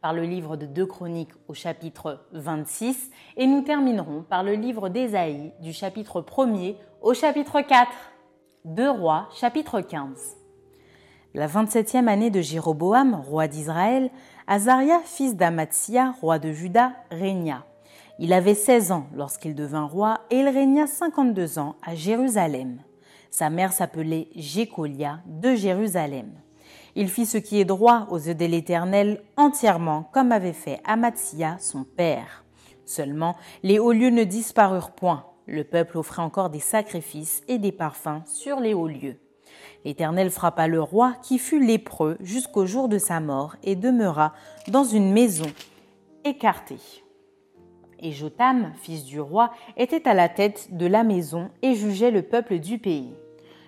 par le livre de Deux Chroniques au chapitre 26 et nous terminerons par le livre d'Ésaïe du chapitre 1er au chapitre 4. Deux Rois, chapitre 15. La 27e année de Jéroboam, roi d'Israël, Azaria, fils d'Amatsia, roi de Juda, régna. Il avait 16 ans lorsqu'il devint roi et il régna 52 ans à Jérusalem. Sa mère s'appelait Jécolia de Jérusalem. Il fit ce qui est droit aux yeux de l'Éternel entièrement, comme avait fait Amatsia, son père. Seulement, les hauts lieux ne disparurent point. Le peuple offrait encore des sacrifices et des parfums sur les hauts lieux. L'Éternel frappa le roi qui fut lépreux jusqu'au jour de sa mort et demeura dans une maison écartée. Et Jotam, fils du roi, était à la tête de la maison et jugeait le peuple du pays.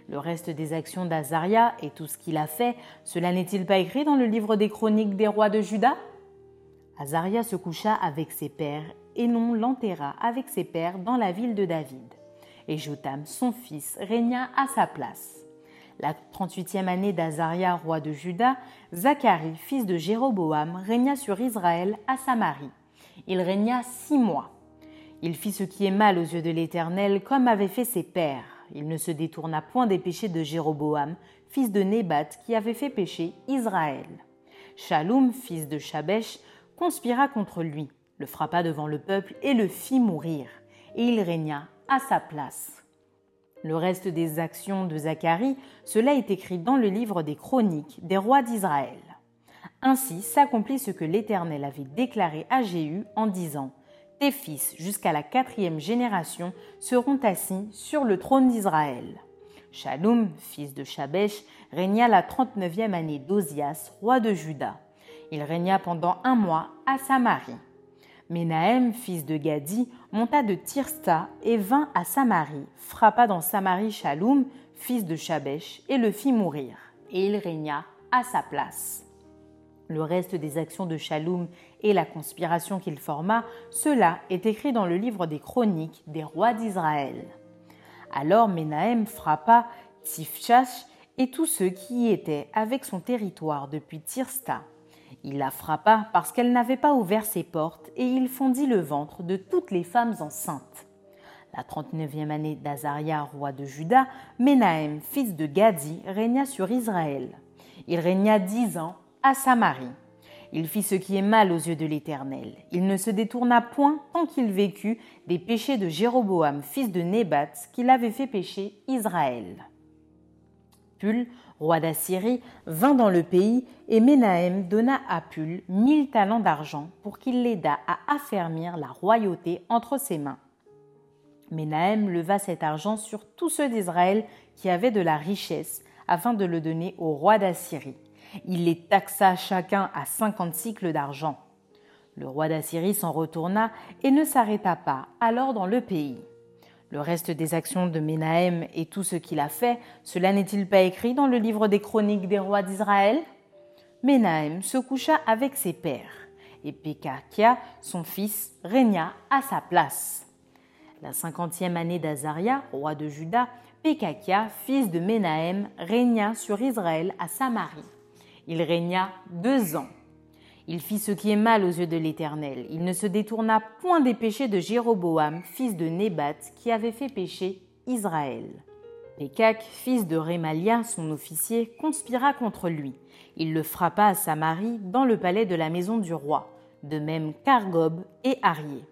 Le reste des actions d'Azaria et tout ce qu'il a fait, cela n'est-il pas écrit dans le livre des chroniques des rois de Juda? Azaria se coucha avec ses pères et non l'enterra avec ses pères dans la ville de David. Et Jotam, son fils, régna à sa place. La 38e année d'Azaria, roi de Juda, Zacharie, fils de Jéroboam, régna sur Israël à Samarie. Il régna six mois. Il fit ce qui est mal aux yeux de l'Éternel, comme avaient fait ses pères. Il ne se détourna point des péchés de Jéroboam, fils de Nébat, qui avait fait pécher Israël. Shalom, fils de Shabesh, conspira contre lui, le frappa devant le peuple et le fit mourir, et il régna à sa place. Le reste des actions de Zacharie, cela est écrit dans le livre des chroniques des rois d'Israël. Ainsi s'accomplit ce que l'Éternel avait déclaré à Jéhu en disant Tes fils, jusqu'à la quatrième génération, seront assis sur le trône d'Israël. Shalom, fils de Shabesh, régna la trente-neuvième année d'Ozias, roi de Juda. Il régna pendant un mois à Samarie. Ménahem, fils de Gadi, monta de Tirsta et vint à Samarie, frappa dans Samarie Shalom, fils de Shabesh, et le fit mourir. Et il régna à sa place. Le reste des actions de Shalom et la conspiration qu'il forma, cela est écrit dans le livre des chroniques des rois d'Israël. Alors Ménahem frappa Tifchash et tous ceux qui y étaient avec son territoire depuis Tirsta. Il la frappa parce qu'elle n'avait pas ouvert ses portes et il fondit le ventre de toutes les femmes enceintes. La 39e année d'Azaria, roi de Juda, Ménahem, fils de Gadi, régna sur Israël. Il régna dix ans à Samarie. Il fit ce qui est mal aux yeux de l'Éternel. Il ne se détourna point tant qu'il vécut des péchés de Jéroboam, fils de Nébat, qu'il avait fait pécher Israël. Pul, roi d'Assyrie, vint dans le pays et Ménahem donna à Pul mille talents d'argent pour qu'il l'aidât à affermir la royauté entre ses mains. Ménahem leva cet argent sur tous ceux d'Israël qui avaient de la richesse afin de le donner au roi d'Assyrie. Il les taxa chacun à cinquante cycles d'argent. Le roi d'Assyrie s'en retourna et ne s'arrêta pas alors dans le pays. Le reste des actions de Ménahem et tout ce qu'il a fait, cela n'est-il pas écrit dans le livre des chroniques des rois d'Israël? Ménahem se coucha avec ses pères, et Pekakia, son fils, régna à sa place. La cinquantième année d'Azaria, roi de Juda, Pekakia, fils de Ménahem, régna sur Israël à Samarie. Il régna deux ans. Il fit ce qui est mal aux yeux de l'Éternel. Il ne se détourna point des péchés de Jéroboam, fils de Nébat, qui avait fait pécher Israël. Pékak, fils de Rémalia, son officier, conspira contre lui. Il le frappa à Samarie, dans le palais de la maison du roi, de même qu'Argob et Arié.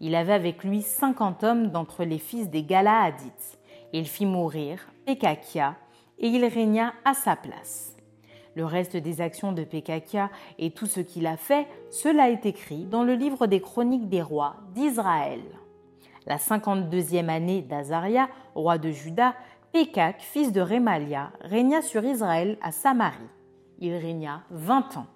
Il avait avec lui cinquante hommes d'entre les fils des Galaadites. Il fit mourir Pékakia, et il régna à sa place. Le reste des actions de Pekakia et tout ce qu'il a fait, cela est écrit dans le livre des chroniques des rois d'Israël. La 52e année d'Azaria, roi de Juda, Pekak, fils de Rémalia, régna sur Israël à Samarie. Il régna vingt ans.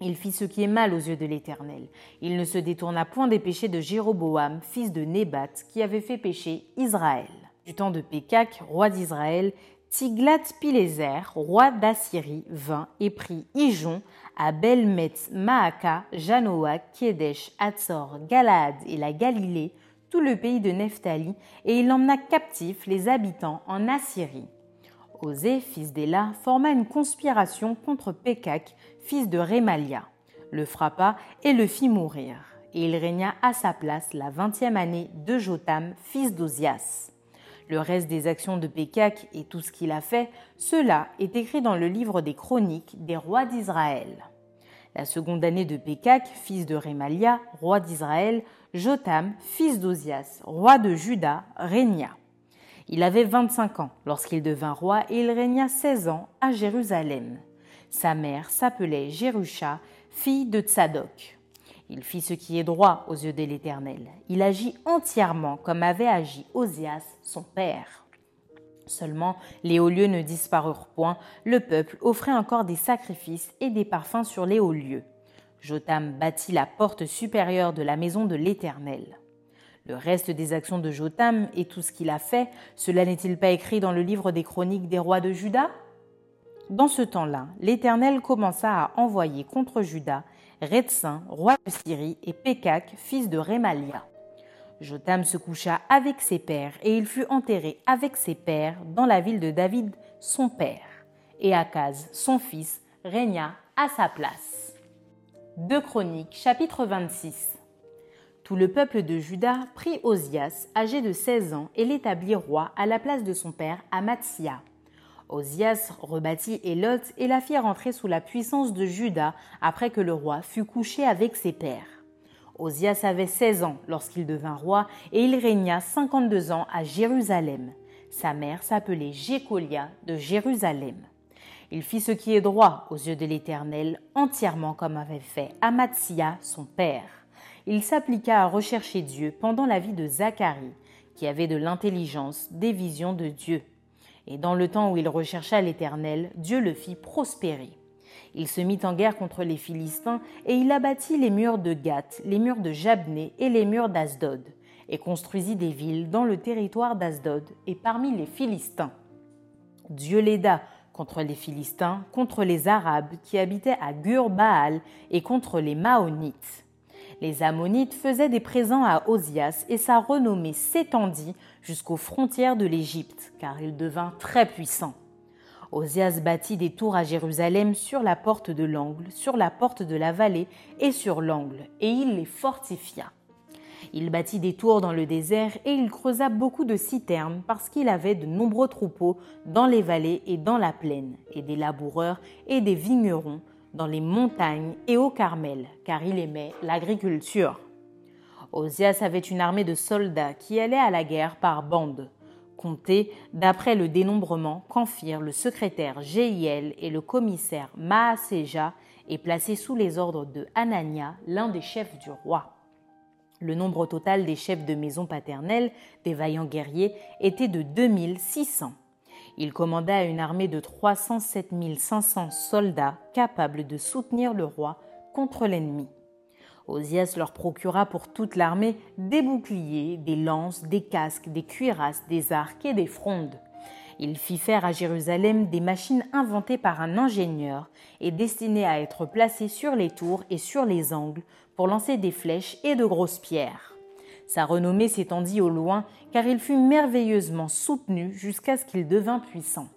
Il fit ce qui est mal aux yeux de l'Éternel. Il ne se détourna point des péchés de Jéroboam, fils de Nébat, qui avait fait pécher Israël. Du temps de Pekak, roi d'Israël, Tiglath-Pileser, roi d'Assyrie, vint et prit Ijon, à Belmetz, Maaka, Janoa, Kedesh, Hatzor, Galaad et la Galilée, tout le pays de Nephtali, et il emmena captifs les habitants en Assyrie. Osée, fils d'Éla, forma une conspiration contre Pekak, fils de Rémalia, le frappa et le fit mourir, et il régna à sa place la vingtième année de Jotam, fils d'Ozias le reste des actions de Pékak et tout ce qu'il a fait, cela est écrit dans le livre des chroniques des rois d'Israël. La seconde année de Pékak, fils de Rémalia, roi d'Israël, Jotam, fils d'Ozias, roi de Juda, régna. Il avait 25 ans lorsqu'il devint roi et il régna 16 ans à Jérusalem. Sa mère s'appelait Jérusha, fille de Tsadok. Il fit ce qui est droit aux yeux de l'Éternel. Il agit entièrement comme avait agi Osias, son père. Seulement, les hauts lieux ne disparurent point, le peuple offrait encore des sacrifices et des parfums sur les hauts lieux. Jotam bâtit la porte supérieure de la maison de l'Éternel. Le reste des actions de Jotam et tout ce qu'il a fait, cela n'est-il pas écrit dans le livre des chroniques des rois de Juda? Dans ce temps-là, l'Éternel commença à envoyer contre Juda Rétsin, roi de Syrie, et Pékak, fils de Rémalia. Jotam se coucha avec ses pères, et il fut enterré avec ses pères dans la ville de David, son père. Et Akaz, son fils, régna à sa place. 2 Chroniques, chapitre 26. Tout le peuple de Juda prit Osias, âgé de 16 ans, et l'établit roi à la place de son père Amatzia. Osias rebâtit Elot et la fit rentrer sous la puissance de Juda après que le roi fut couché avec ses pères. Osias avait 16 ans lorsqu'il devint roi et il régna 52 ans à Jérusalem. Sa mère s'appelait Jécolia de Jérusalem. Il fit ce qui est droit aux yeux de l'Éternel, entièrement comme avait fait Amatzia, son père. Il s'appliqua à rechercher Dieu pendant la vie de Zacharie, qui avait de l'intelligence, des visions de Dieu. Et dans le temps où il rechercha l'Éternel, Dieu le fit prospérer. Il se mit en guerre contre les Philistins et il abattit les murs de Gath, les murs de Jabné et les murs d'Asdod, et construisit des villes dans le territoire d'Asdod et parmi les Philistins. Dieu l'aida contre les Philistins, contre les Arabes qui habitaient à Gur-Baal et contre les Maonites. Les Ammonites faisaient des présents à Osias et sa renommée s'étendit jusqu'aux frontières de l'Égypte, car il devint très puissant. Osias bâtit des tours à Jérusalem sur la porte de l'angle, sur la porte de la vallée et sur l'angle, et il les fortifia. Il bâtit des tours dans le désert et il creusa beaucoup de citernes parce qu'il avait de nombreux troupeaux dans les vallées et dans la plaine, et des laboureurs et des vignerons dans les montagnes et au Carmel, car il aimait l'agriculture. Osias avait une armée de soldats qui allaient à la guerre par bandes, comptés d'après le dénombrement qu'en firent le secrétaire Jéiel et le commissaire Maaseja et placés sous les ordres de Hanania, l'un des chefs du roi. Le nombre total des chefs de maison paternelle, des vaillants guerriers, était de 2600. Il commanda une armée de 307 500 soldats capables de soutenir le roi contre l'ennemi. Osias leur procura pour toute l'armée des boucliers, des lances, des casques, des cuirasses, des arcs et des frondes. Il fit faire à Jérusalem des machines inventées par un ingénieur et destinées à être placées sur les tours et sur les angles pour lancer des flèches et de grosses pierres. Sa renommée s'étendit au loin, car il fut merveilleusement soutenu jusqu'à ce qu'il devint puissant.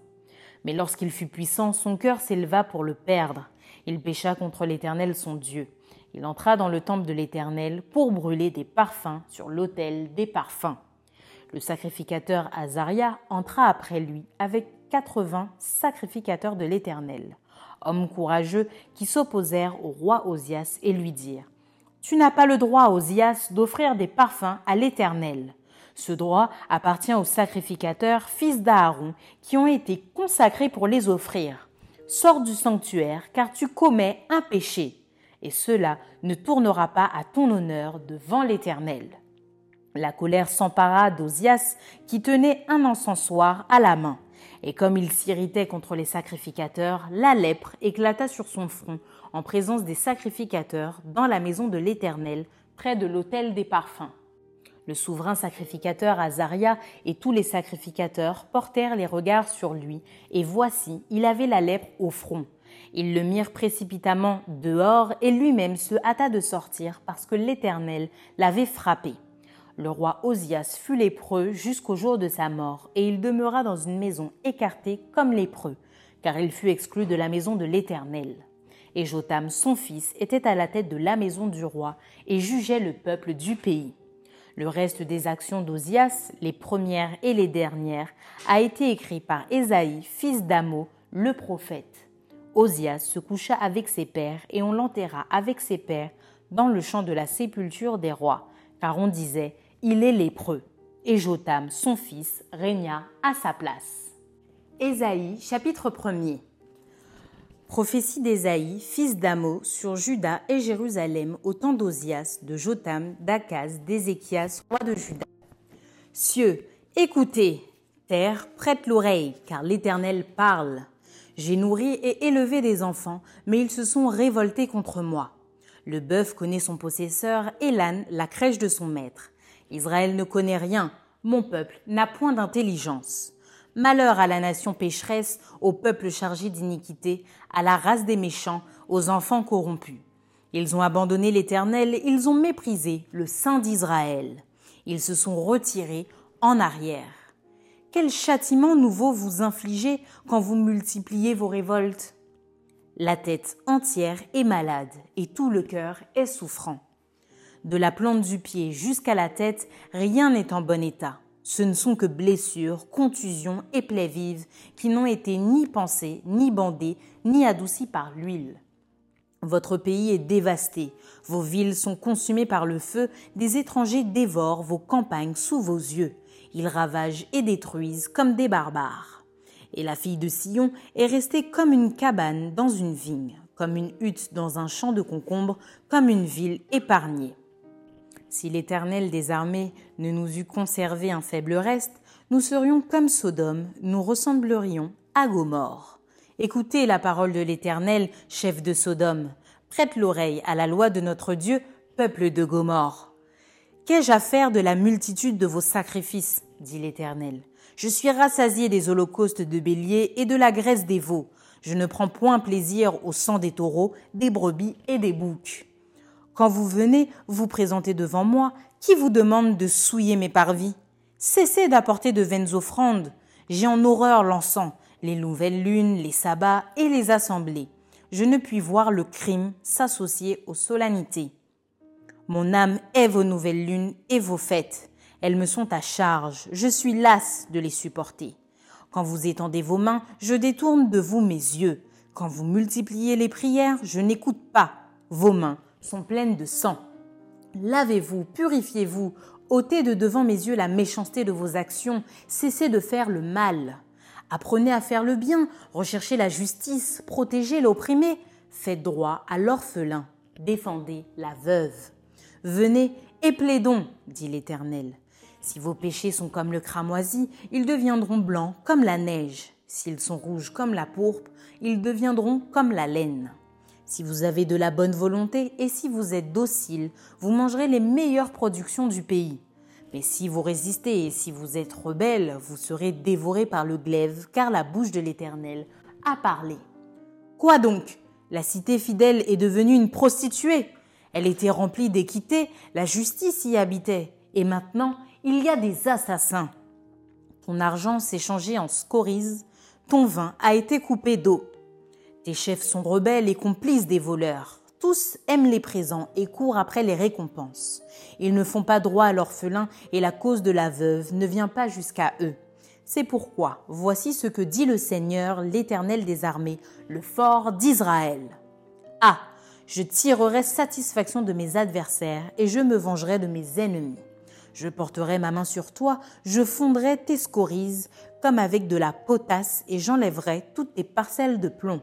Mais lorsqu'il fut puissant, son cœur s'éleva pour le perdre. Il pécha contre l'Éternel son Dieu. Il entra dans le temple de l'Éternel pour brûler des parfums sur l'autel des parfums. Le sacrificateur Azaria entra après lui avec quatre-vingts sacrificateurs de l'Éternel, hommes courageux qui s'opposèrent au roi Osias et lui dirent Tu n'as pas le droit, Osias, d'offrir des parfums à l'Éternel. Ce droit appartient aux sacrificateurs, fils d'Aaron, qui ont été consacrés pour les offrir. Sors du sanctuaire, car tu commets un péché, et cela ne tournera pas à ton honneur devant l'Éternel. La colère s'empara d'Osias, qui tenait un encensoir à la main. Et comme il s'irritait contre les sacrificateurs, la lèpre éclata sur son front en présence des sacrificateurs dans la maison de l'Éternel, près de l'autel des parfums. Le souverain sacrificateur Azaria et tous les sacrificateurs portèrent les regards sur lui, et voici, il avait la lèpre au front. Ils le mirent précipitamment dehors, et lui-même se hâta de sortir parce que l'Éternel l'avait frappé. Le roi Osias fut lépreux jusqu'au jour de sa mort, et il demeura dans une maison écartée comme lépreux, car il fut exclu de la maison de l'Éternel. Et Jotam, son fils, était à la tête de la maison du roi, et jugeait le peuple du pays. Le reste des actions d'Ozias, les premières et les dernières, a été écrit par Ésaïe, fils d'Amo, le prophète. Osias se coucha avec ses pères et on l'enterra avec ses pères dans le champ de la sépulture des rois, car on disait Il est lépreux. Et Jotam, son fils, régna à sa place. Ésaïe, chapitre 1er. Prophétie d'Ésaïe, fils d'Amo, sur Juda et Jérusalem au temps d'Ozias, de Jotam, d'Akaz, d'Ézéchias, roi de Juda. Cieux, écoutez, terre, prête l'oreille, car l'Éternel parle. J'ai nourri et élevé des enfants, mais ils se sont révoltés contre moi. Le bœuf connaît son possesseur et l'âne la crèche de son maître. Israël ne connaît rien, mon peuple n'a point d'intelligence. Malheur à la nation pécheresse, au peuple chargé d'iniquité, à la race des méchants, aux enfants corrompus. Ils ont abandonné l'Éternel, ils ont méprisé le Saint d'Israël. Ils se sont retirés en arrière. Quel châtiment nouveau vous infligez quand vous multipliez vos révoltes? La tête entière est malade et tout le cœur est souffrant. De la plante du pied jusqu'à la tête, rien n'est en bon état. Ce ne sont que blessures, contusions et plaies vives qui n'ont été ni pensées, ni bandées, ni adoucies par l'huile. Votre pays est dévasté, vos villes sont consumées par le feu, des étrangers dévorent vos campagnes sous vos yeux. Ils ravagent et détruisent comme des barbares. Et la fille de Sion est restée comme une cabane dans une vigne, comme une hutte dans un champ de concombres, comme une ville épargnée. Si l'Éternel des armées ne nous eût conservé un faible reste, nous serions comme Sodome, nous ressemblerions à Gomorre. Écoutez la parole de l'Éternel, chef de Sodome. Prête l'oreille à la loi de notre Dieu, peuple de Gomorre. Qu'ai-je à faire de la multitude de vos sacrifices dit l'Éternel? Je suis rassasié des holocaustes de béliers et de la graisse des veaux. Je ne prends point plaisir au sang des taureaux, des brebis et des boucs. Quand vous venez vous présenter devant moi, qui vous demande de souiller mes parvis? Cessez d'apporter de vaines offrandes. J'ai en horreur l'encens, les nouvelles lunes, les sabbats et les assemblées. Je ne puis voir le crime s'associer aux solennités. Mon âme est vos nouvelles lunes et vos fêtes. Elles me sont à charge. Je suis lasse de les supporter. Quand vous étendez vos mains, je détourne de vous mes yeux. Quand vous multipliez les prières, je n'écoute pas. Vos mains sont pleines de sang. Lavez-vous, purifiez-vous, ôtez de devant mes yeux la méchanceté de vos actions, cessez de faire le mal. Apprenez à faire le bien, recherchez la justice, protégez l'opprimé, faites droit à l'orphelin, défendez la veuve. Venez et plaidons, dit l'Éternel. Si vos péchés sont comme le cramoisi, ils deviendront blancs comme la neige. S'ils sont rouges comme la pourpre, ils deviendront comme la laine. Si vous avez de la bonne volonté et si vous êtes docile, vous mangerez les meilleures productions du pays. Mais si vous résistez et si vous êtes rebelle, vous serez dévoré par le glaive, car la bouche de l'Éternel a parlé. Quoi donc? La cité fidèle est devenue une prostituée. Elle était remplie d'équité, la justice y habitait, et maintenant il y a des assassins. Ton argent s'est changé en scories, ton vin a été coupé d'eau. Tes chefs sont rebelles et complices des voleurs. Tous aiment les présents et courent après les récompenses. Ils ne font pas droit à l'orphelin et la cause de la veuve ne vient pas jusqu'à eux. C'est pourquoi voici ce que dit le Seigneur, l'Éternel des armées, le fort d'Israël. Ah, je tirerai satisfaction de mes adversaires et je me vengerai de mes ennemis. Je porterai ma main sur toi, je fondrai tes scorises comme avec de la potasse et j'enlèverai toutes tes parcelles de plomb.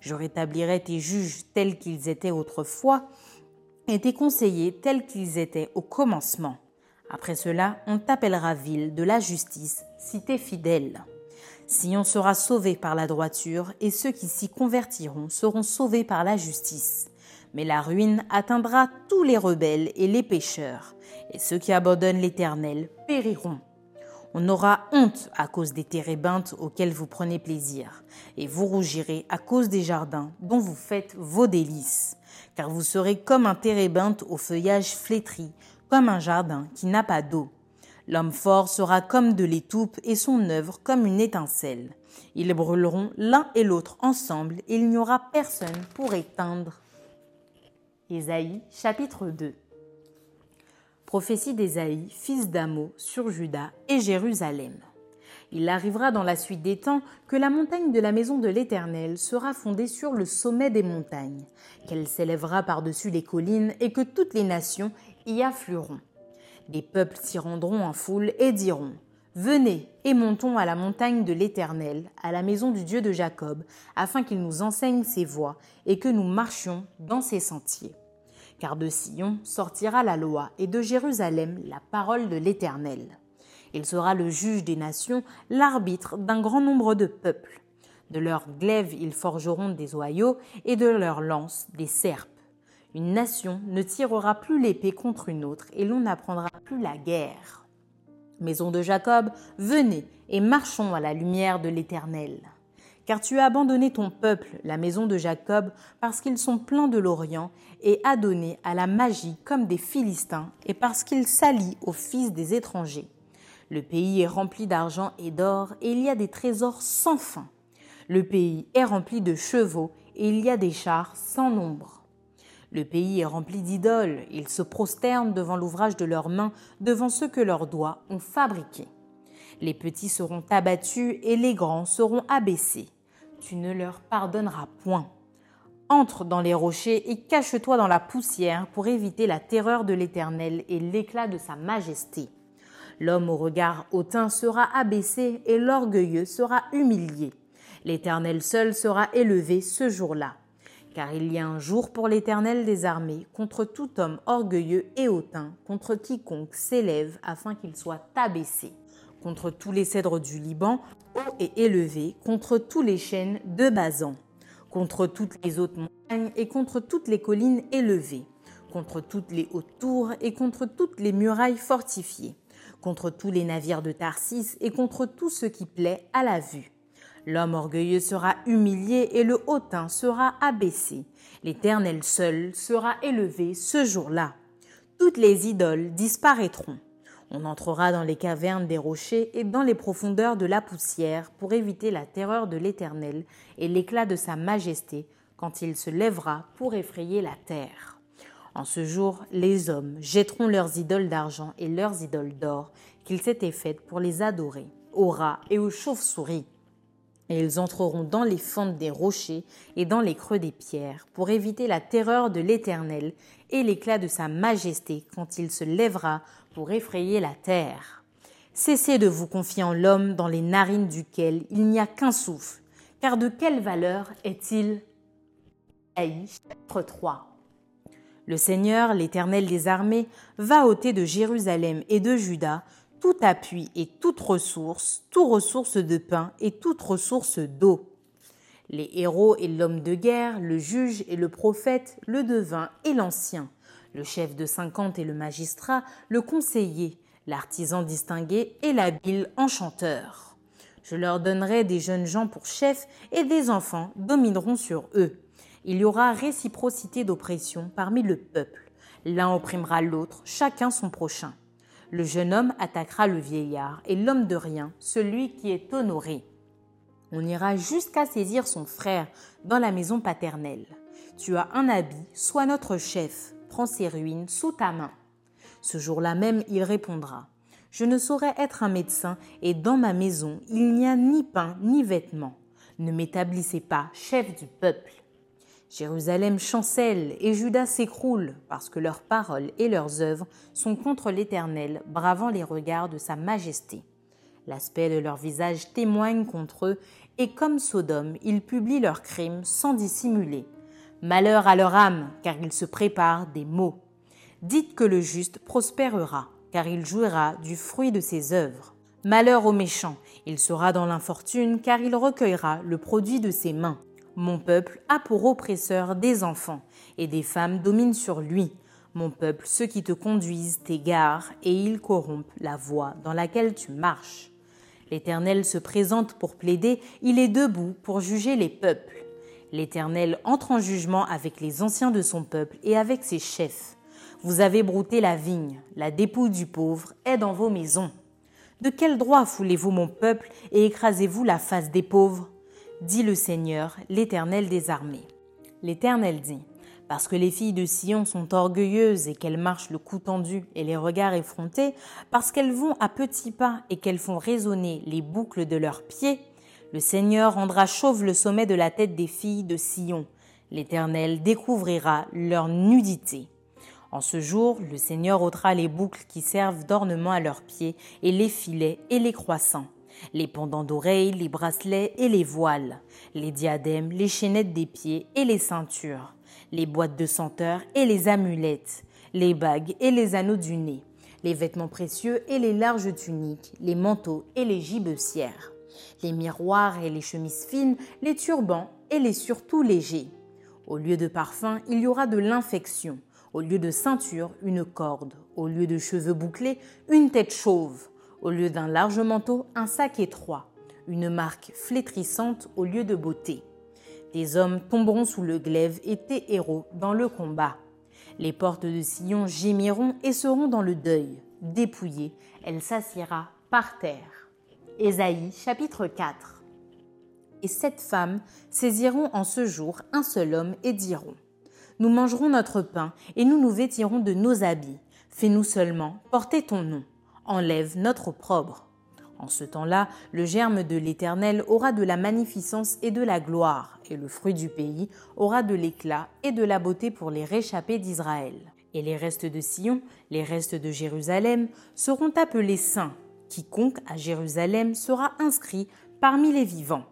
Je rétablirai tes juges tels qu'ils étaient autrefois et tes conseillers tels qu'ils étaient au commencement. Après cela, on t'appellera ville de la justice, cité fidèle. Sion sera sauvé par la droiture, et ceux qui s'y convertiront seront sauvés par la justice. Mais la ruine atteindra tous les rebelles et les pécheurs, et ceux qui abandonnent l'Éternel périront. On aura honte à cause des térébintes auxquelles vous prenez plaisir, et vous rougirez à cause des jardins dont vous faites vos délices, car vous serez comme un térébinthe au feuillage flétri, comme un jardin qui n'a pas d'eau. L'homme fort sera comme de l'étoupe et son œuvre comme une étincelle. Ils brûleront l'un et l'autre ensemble et il n'y aura personne pour éteindre. Ésaïe chapitre 2 Prophétie d'Ésaïe, fils d'Amo, sur Juda et Jérusalem. Il arrivera dans la suite des temps que la montagne de la maison de l'Éternel sera fondée sur le sommet des montagnes, qu'elle s'élèvera par-dessus les collines et que toutes les nations y afflueront. Des peuples s'y rendront en foule et diront Venez et montons à la montagne de l'Éternel, à la maison du Dieu de Jacob, afin qu'il nous enseigne ses voies et que nous marchions dans ses sentiers. Car de Sion sortira la loi et de Jérusalem la parole de l'Éternel. Il sera le juge des nations, l'arbitre d'un grand nombre de peuples. De leurs glaives ils forgeront des oyaux et de leurs lances des serpes. Une nation ne tirera plus l'épée contre une autre et l'on n'apprendra plus la guerre. Maison de Jacob, venez et marchons à la lumière de l'Éternel. Car tu as abandonné ton peuple, la maison de Jacob, parce qu'ils sont pleins de l'Orient, et donné à la magie comme des Philistins, et parce qu'ils s'allient aux fils des étrangers. Le pays est rempli d'argent et d'or, et il y a des trésors sans fin. Le pays est rempli de chevaux, et il y a des chars sans nombre. Le pays est rempli d'idoles, ils se prosternent devant l'ouvrage de leurs mains, devant ce que leurs doigts ont fabriqué. Les petits seront abattus et les grands seront abaissés. Tu ne leur pardonneras point. Entre dans les rochers et cache-toi dans la poussière pour éviter la terreur de l'Éternel et l'éclat de sa majesté. L'homme au regard hautain sera abaissé et l'orgueilleux sera humilié. L'Éternel seul sera élevé ce jour-là. Car il y a un jour pour l'Éternel des armées contre tout homme orgueilleux et hautain, contre quiconque s'élève afin qu'il soit abaissé, contre tous les cèdres du Liban, hauts et élevés, contre tous les chênes de Bazan, contre toutes les hautes montagnes et contre toutes les collines élevées, contre toutes les hautes tours et contre toutes les murailles fortifiées contre tous les navires de Tarsis et contre tout ce qui plaît à la vue. L'homme orgueilleux sera humilié et le hautain sera abaissé. L'Éternel seul sera élevé ce jour-là. Toutes les idoles disparaîtront. On entrera dans les cavernes des rochers et dans les profondeurs de la poussière pour éviter la terreur de l'Éternel et l'éclat de sa majesté quand il se lèvera pour effrayer la terre. En ce jour, les hommes jetteront leurs idoles d'argent et leurs idoles d'or qu'ils s'étaient faites pour les adorer, aux rats et aux chauves-souris. Et ils entreront dans les fentes des rochers et dans les creux des pierres pour éviter la terreur de l'Éternel et l'éclat de sa majesté quand il se lèvera pour effrayer la terre. Cessez de vous confier en l'homme dans les narines duquel il n'y a qu'un souffle, car de quelle valeur est-il? Chapitre 3 le Seigneur, l'Éternel des armées, va ôter de Jérusalem et de Juda tout appui et toute ressource, toute ressource de pain et toute ressource d'eau. Les héros et l'homme de guerre, le juge et le prophète, le devin et l'ancien, le chef de cinquante et le magistrat, le conseiller, l'artisan distingué et l'habile enchanteur. Je leur donnerai des jeunes gens pour chefs et des enfants domineront sur eux il y aura réciprocité d'oppression parmi le peuple. L'un opprimera l'autre, chacun son prochain. Le jeune homme attaquera le vieillard, et l'homme de rien, celui qui est honoré. On ira jusqu'à saisir son frère dans la maison paternelle. Tu as un habit, sois notre chef, prends ses ruines sous ta main. Ce jour-là même, il répondra Je ne saurais être un médecin, et dans ma maison, il n'y a ni pain ni vêtements. Ne m'établissez pas chef du peuple. Jérusalem chancelle et Judas s'écroule parce que leurs paroles et leurs œuvres sont contre l'Éternel, bravant les regards de sa majesté. L'aspect de leur visage témoigne contre eux, et comme Sodome, ils publient leurs crimes sans dissimuler. Malheur à leur âme, car ils se préparent des maux. Dites que le juste prospérera, car il jouira du fruit de ses œuvres. Malheur au méchant, il sera dans l'infortune, car il recueillera le produit de ses mains. Mon peuple a pour oppresseur des enfants, et des femmes dominent sur lui. Mon peuple, ceux qui te conduisent t'égarent, et ils corrompent la voie dans laquelle tu marches. L'Éternel se présente pour plaider, il est debout pour juger les peuples. L'Éternel entre en jugement avec les anciens de son peuple et avec ses chefs. Vous avez brouté la vigne, la dépouille du pauvre est dans vos maisons. De quel droit foulez-vous mon peuple et écrasez-vous la face des pauvres? Dit le Seigneur, l'Éternel des armées. L'Éternel dit, parce que les filles de Sion sont orgueilleuses et qu'elles marchent le cou tendu et les regards effrontés, parce qu'elles vont à petits pas et qu'elles font résonner les boucles de leurs pieds, le Seigneur rendra chauve le sommet de la tête des filles de Sion. L'Éternel découvrira leur nudité. En ce jour, le Seigneur ôtera les boucles qui servent d'ornement à leurs pieds, et les filets et les croissants les pendants d'oreilles, les bracelets et les voiles, les diadèmes, les chaînettes des pieds et les ceintures, les boîtes de senteurs et les amulettes, les bagues et les anneaux du nez, les vêtements précieux et les larges tuniques, les manteaux et les gibecières, les miroirs et les chemises fines, les turbans et les surtout légers. Au lieu de parfum, il y aura de l'infection. Au lieu de ceinture, une corde. Au lieu de cheveux bouclés, une tête chauve. Au lieu d'un large manteau, un sac étroit, une marque flétrissante au lieu de beauté. Des hommes tomberont sous le glaive et tes héros dans le combat. Les portes de Sion gémiront et seront dans le deuil. Dépouillée, elle s'assiera par terre. Ésaïe chapitre 4 Et sept femmes saisiront en ce jour un seul homme et diront Nous mangerons notre pain et nous nous vêtirons de nos habits. Fais-nous seulement porter ton nom enlève notre opprobre. En ce temps-là, le germe de l'Éternel aura de la magnificence et de la gloire, et le fruit du pays aura de l'éclat et de la beauté pour les réchappés d'Israël. Et les restes de Sion, les restes de Jérusalem, seront appelés saints. Quiconque à Jérusalem sera inscrit parmi les vivants.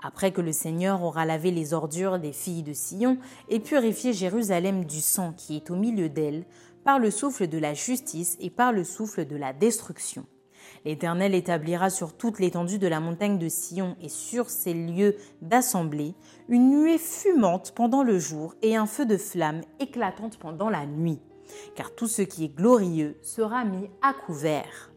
Après que le Seigneur aura lavé les ordures des filles de Sion et purifié Jérusalem du sang qui est au milieu d'elle, par le souffle de la justice et par le souffle de la destruction. L'Éternel établira sur toute l'étendue de la montagne de Sion et sur ses lieux d'assemblée une nuée fumante pendant le jour et un feu de flamme éclatante pendant la nuit, car tout ce qui est glorieux sera mis à couvert.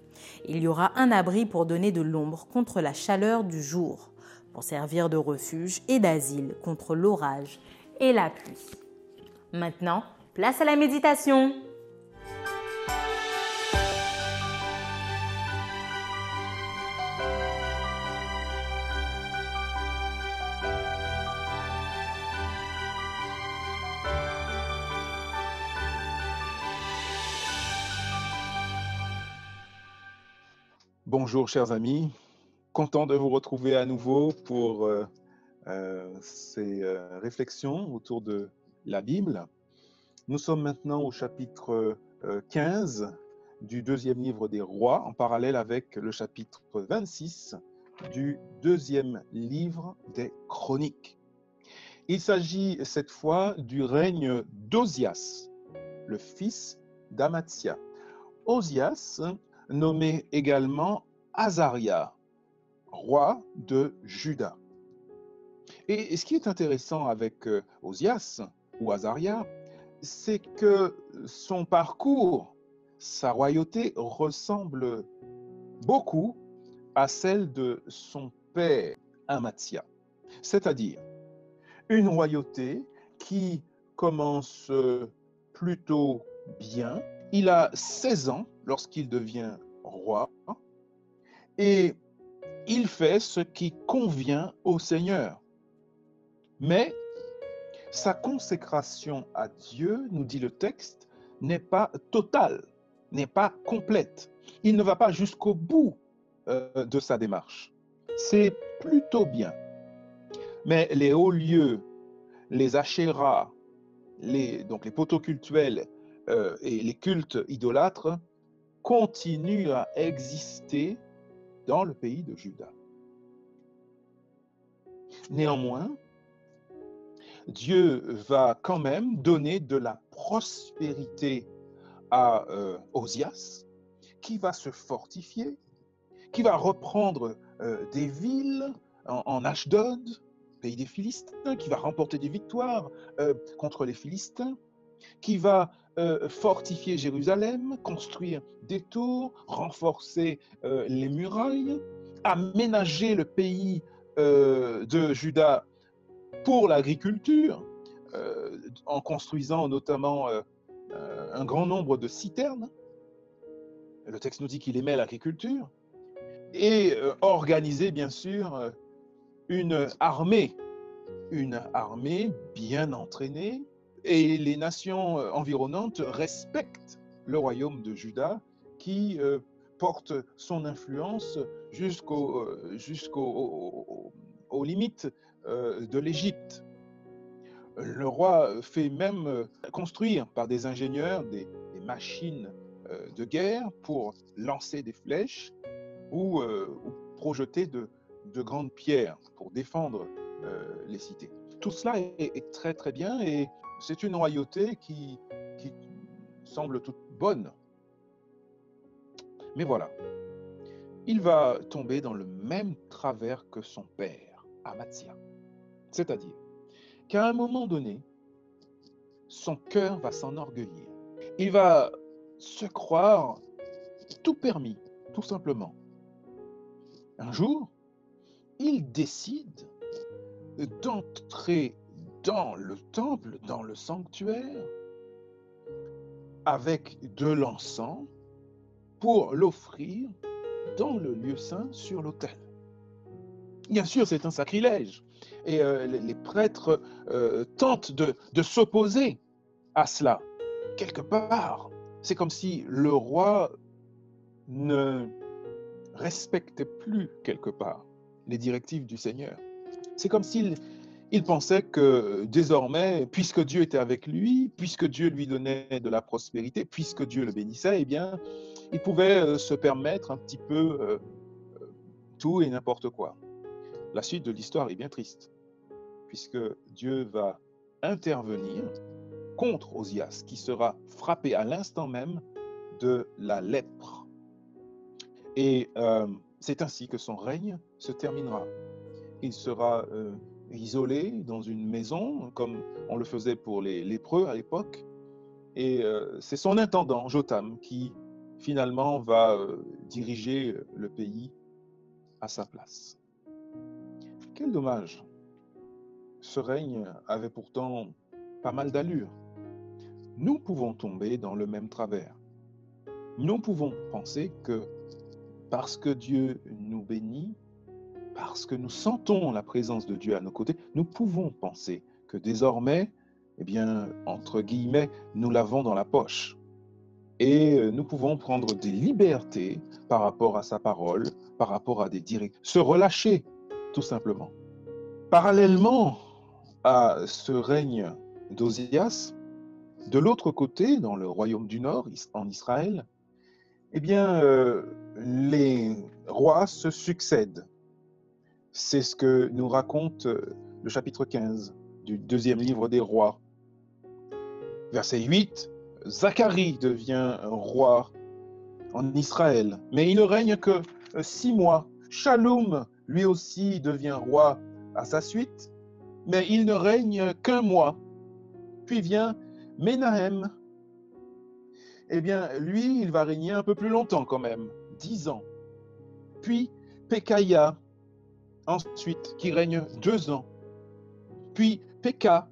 Il y aura un abri pour donner de l'ombre contre la chaleur du jour, pour servir de refuge et d'asile contre l'orage et la pluie. Maintenant, place à la méditation. Bonjour chers amis, content de vous retrouver à nouveau pour euh, euh, ces euh, réflexions autour de la Bible. Nous sommes maintenant au chapitre 15 du deuxième livre des rois, en parallèle avec le chapitre 26 du deuxième livre des chroniques. Il s'agit cette fois du règne d'Osias, le fils d'Amatia. Osias nommé également Azaria, roi de Juda. Et ce qui est intéressant avec euh, Osias ou Azaria, c'est que son parcours, sa royauté ressemble beaucoup à celle de son père Amatia, c'est-à-dire une royauté qui commence plutôt bien. Il a 16 ans lorsqu'il devient roi. Et il fait ce qui convient au Seigneur. Mais sa consécration à Dieu, nous dit le texte, n'est pas totale, n'est pas complète. Il ne va pas jusqu'au bout euh, de sa démarche. C'est plutôt bien. Mais les hauts lieux, les achéras, les, donc les poteaux cultuels euh, et les cultes idolâtres continuent à exister dans le pays de Juda. Néanmoins, Dieu va quand même donner de la prospérité à euh, Osias, qui va se fortifier, qui va reprendre euh, des villes en, Ashdod, pays des Philistins, qui va remporter des victoires euh, contre les Philistins, qui va fortifier Jérusalem, construire des tours, renforcer les murailles, aménager le pays de Juda pour l'agriculture, euh, en construisant notamment euh, euh, un grand nombre de citernes. Le texte nous dit qu'il aimait l'agriculture. Et organiser, bien sûr, une armée, une armée bien entraînée. Et les nations environnantes respectent le royaume de Juda qui porte son influence jusqu'aux limites euh, de l'Égypte. Le roi fait même euh, construire par des ingénieurs des, machines euh, de guerre pour lancer des flèches ou, projeter de, grandes pierres pour défendre les cités. Tout cela est, très très bien et c'est une royauté qui, semble toute bonne. Mais voilà, il va tomber dans le même travers que son père, Amatzia. C'est-à-dire qu'à un moment donné, son cœur va s'enorgueillir. Il va se croire tout permis, tout simplement. Un jour, il décide d'entrer dans le temple, dans le sanctuaire, avec de l'encens pour l'offrir dans le lieu saint sur l'autel. Bien sûr, c'est un sacrilège et euh, les, prêtres euh, tentent de, s'opposer à cela. Quelque part, c'est comme si le roi ne respectait plus quelque part les directives du Seigneur. C'est comme s'il il pensait que désormais, puisque Dieu était avec lui, puisque Dieu lui donnait de la prospérité, puisque Dieu le bénissait, eh bien, il pouvait euh, se permettre un petit peu tout et n'importe quoi. La suite de l'histoire est bien triste, puisque Dieu va intervenir contre Osias, qui sera frappé à l'instant même de la lèpre. Et euh, c'est ainsi que son règne se terminera. Il sera euh, isolé dans une maison, comme on le faisait pour les lépreux à l'époque. Et euh, c'est son intendant, Jotam, qui finalement va diriger le pays à sa place. Quel dommage. Ce règne avait pourtant pas mal d'allure. Nous pouvons tomber dans le même travers. Nous pouvons penser que parce que Dieu nous bénit, parce que nous sentons la présence de Dieu à nos côtés, nous pouvons penser que désormais, eh bien, entre guillemets, nous l'avons dans la poche. Et euh, nous pouvons prendre des libertés par rapport à sa parole, par rapport à des directs, se relâcher tout simplement. Parallèlement à ce règne d'Osias, de l'autre côté, dans le royaume du Nord, en Israël, eh bien, euh, les rois se succèdent. C'est ce que nous raconte euh, le chapitre 15 du deuxième livre des rois. Verset 8, Zacharie devient roi en Israël, mais il ne règne que euh, six mois. Shalom, lui aussi, devient roi à sa suite, mais il ne règne qu'un mois. Puis vient Menahem. Eh bien, lui, il va régner un peu plus longtemps quand même, dix ans. Puis Pekaya, ensuite, qui règne deux ans. Puis Pekah,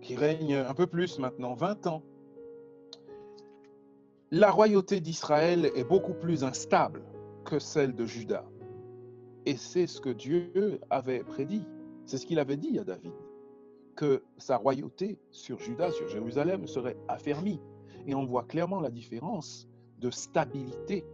qui règne un peu plus maintenant, vingt ans. La royauté d'Israël est beaucoup plus instable que celle de Juda. Et c'est ce que Dieu avait prédit. C'est ce qu'il avait dit à David, que sa royauté sur Juda, sur Jérusalem, serait affermie. Et on voit clairement la différence de stabilité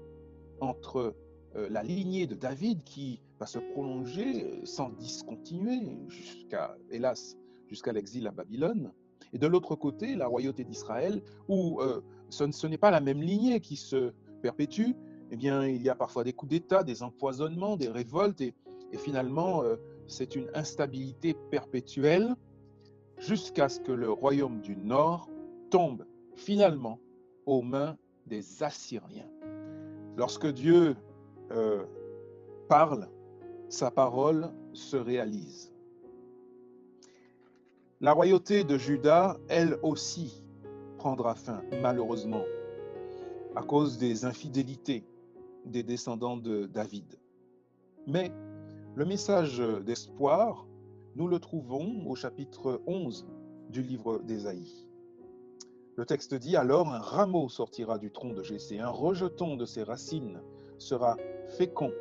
entre euh, la lignée de David qui va se prolonger euh, sans discontinuer jusqu'à, hélas, jusqu'à l'exil à Babylone, et de l'autre côté, la royauté d'Israël, où euh, ce, n'est pas la même lignée qui se perpétue, eh bien, il y a parfois des coups d'État, des empoisonnements, des révoltes, et, finalement, c'est une instabilité perpétuelle jusqu'à ce que le royaume du Nord tombe finalement aux mains des Assyriens. Lorsque Dieu euh, parle, sa parole se réalise. La royauté de Juda, elle aussi, prendra fin, malheureusement, à cause des infidélités des descendants de David. Mais le message d'espoir, nous le trouvons au chapitre 11 du livre d'Ésaïe. Le texte dit alors un rameau sortira du tronc de Jessé, un rejeton de ses racines sera fécond.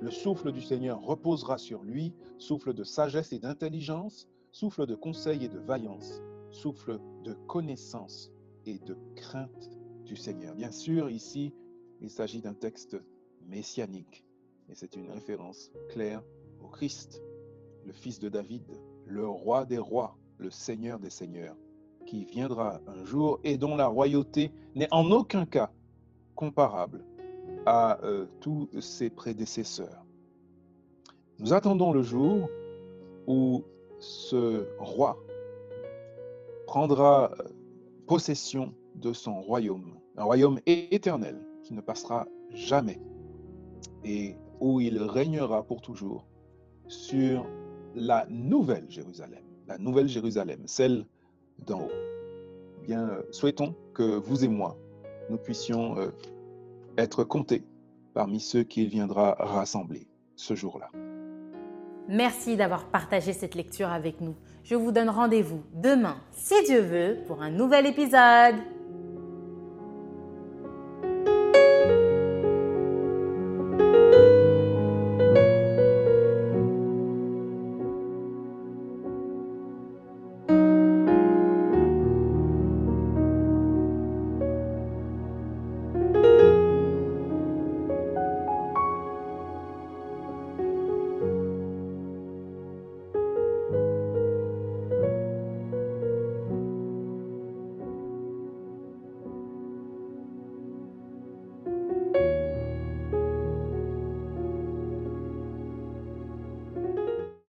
Le souffle du Seigneur reposera sur lui, souffle de sagesse et d'intelligence, souffle de conseil et de vaillance, souffle de connaissance et de crainte du Seigneur. Bien sûr, ici, il s'agit d'un texte messianique et c'est une référence claire au Christ, le fils de David, le roi des rois, le Seigneur des seigneurs qui viendra un jour et dont la royauté n'est en aucun cas comparable à euh, tous ses prédécesseurs. Nous attendons le jour où ce roi prendra euh, possession de son royaume, un royaume éternel qui ne passera jamais et où il régnera pour toujours sur la nouvelle Jérusalem, la nouvelle Jérusalem, celle d'en haut. Bien, euh, souhaitons que vous et moi, nous puissions être comptés parmi ceux qu'il viendra rassembler ce jour-là. Merci d'avoir partagé cette lecture avec nous. Je vous donne rendez-vous demain, si Dieu veut, pour un nouvel épisode.